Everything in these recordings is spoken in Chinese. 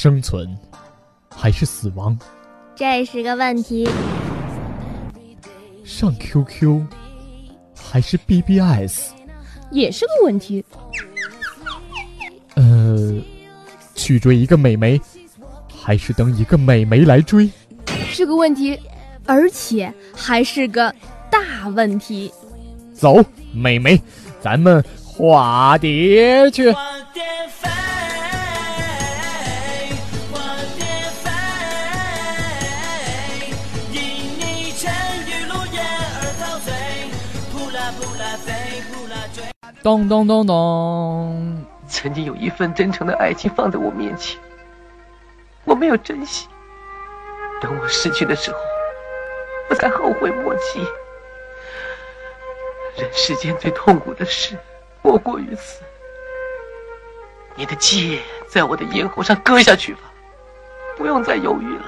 生存还是死亡？这是个问题。上 QQ 还是 BBS？也是个问题。呃，去追一个美眉，还是等一个美眉来追？是个问题，而且还是个大问题。走，美眉，咱们化蝶去。咚咚咚咚！曾经有一份真诚的爱情放在我面前，我没有珍惜。等我失去的时候，我才后悔莫及。人世间最痛苦的事，莫过于此。你的剑在我的咽喉上割下去吧，不用再犹豫了。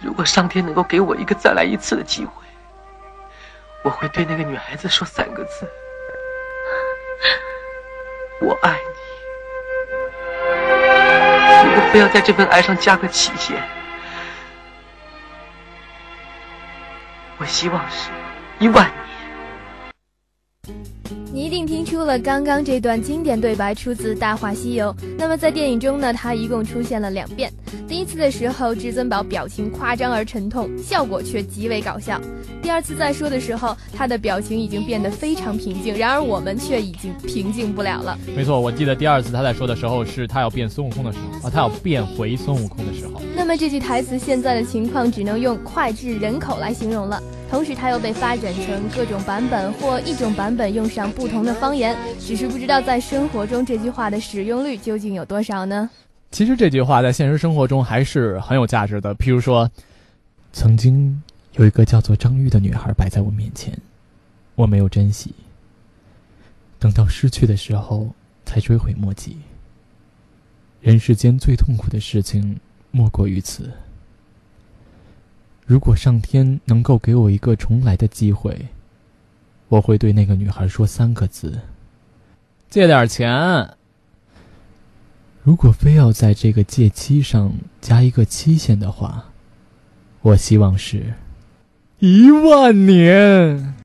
如果上天能够给我一个再来一次的机会，我会对那个女孩子说三个字：我爱你。如果非要在这份爱上加个期限，我希望是一万年。你一定听出了刚刚这段经典对白出自《大话西游》。那么在电影中呢，它一共出现了两遍。第一次的时候，至尊宝表情夸张而沉痛，效果却极为搞笑。第二次再说的时候，他的表情已经变得非常平静，然而我们却已经平静不了了。没错，我记得第二次他在说的时候，是他要变孙悟空的时候啊，他要变回孙悟空的时候。那么这句台词现在的情况只能用脍炙人口来形容了。同时，它又被发展成各种版本，或一种版本用上不同的方言，只是不知道在生活中这句话的使用率究竟有多少呢？其实这句话在现实生活中还是很有价值的。譬如说，曾经有一个叫做张玉的女孩摆在我面前，我没有珍惜，等到失去的时候才追悔莫及。人世间最痛苦的事情莫过于此。如果上天能够给我一个重来的机会，我会对那个女孩说三个字：借点钱。如果非要在这个借期上加一个期限的话，我希望是一万年。